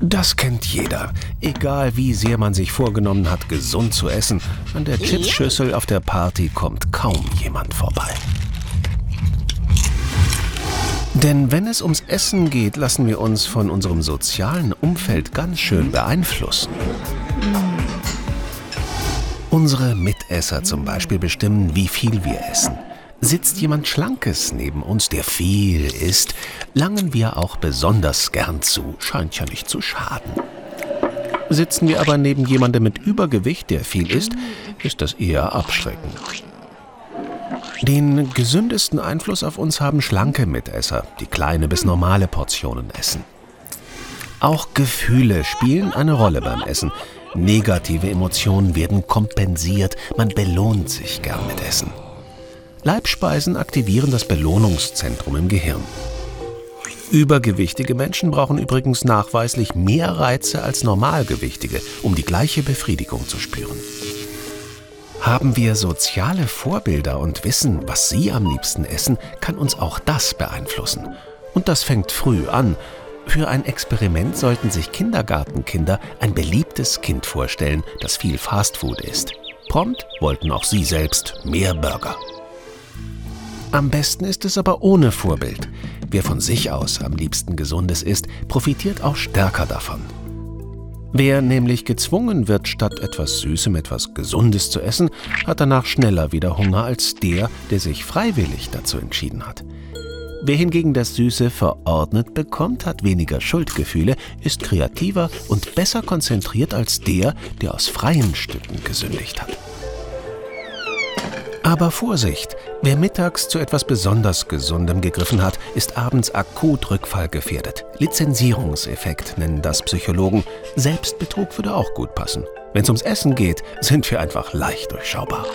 Das kennt jeder. Egal wie sehr man sich vorgenommen hat, gesund zu essen, an der Chipsschüssel auf der Party kommt kaum jemand vorbei. Denn wenn es ums Essen geht, lassen wir uns von unserem sozialen Umfeld ganz schön beeinflussen. Unsere Mitesser zum Beispiel bestimmen, wie viel wir essen. Sitzt jemand Schlankes neben uns, der viel isst, langen wir auch besonders gern zu, scheint ja nicht zu schaden. Sitzen wir aber neben jemandem mit Übergewicht, der viel isst, ist das eher abschreckend. Den gesündesten Einfluss auf uns haben schlanke Mitesser, die kleine bis normale Portionen essen. Auch Gefühle spielen eine Rolle beim Essen. Negative Emotionen werden kompensiert, man belohnt sich gern mit Essen. Leibspeisen aktivieren das Belohnungszentrum im Gehirn. Übergewichtige Menschen brauchen übrigens nachweislich mehr Reize als Normalgewichtige, um die gleiche Befriedigung zu spüren. Haben wir soziale Vorbilder und wissen, was sie am liebsten essen, kann uns auch das beeinflussen. Und das fängt früh an. Für ein Experiment sollten sich Kindergartenkinder ein beliebtes Kind vorstellen, das viel Fastfood isst. Prompt wollten auch sie selbst mehr Burger. Am besten ist es aber ohne Vorbild. Wer von sich aus am liebsten Gesundes isst, profitiert auch stärker davon. Wer nämlich gezwungen wird, statt etwas Süßem etwas Gesundes zu essen, hat danach schneller wieder Hunger als der, der sich freiwillig dazu entschieden hat. Wer hingegen das Süße verordnet bekommt, hat weniger Schuldgefühle, ist kreativer und besser konzentriert als der, der aus freien Stücken gesündigt hat. Aber Vorsicht! Wer mittags zu etwas besonders Gesundem gegriffen hat, ist abends akut rückfallgefährdet. Lizenzierungseffekt nennen das Psychologen. Selbstbetrug würde auch gut passen. Wenn es ums Essen geht, sind wir einfach leicht durchschaubar.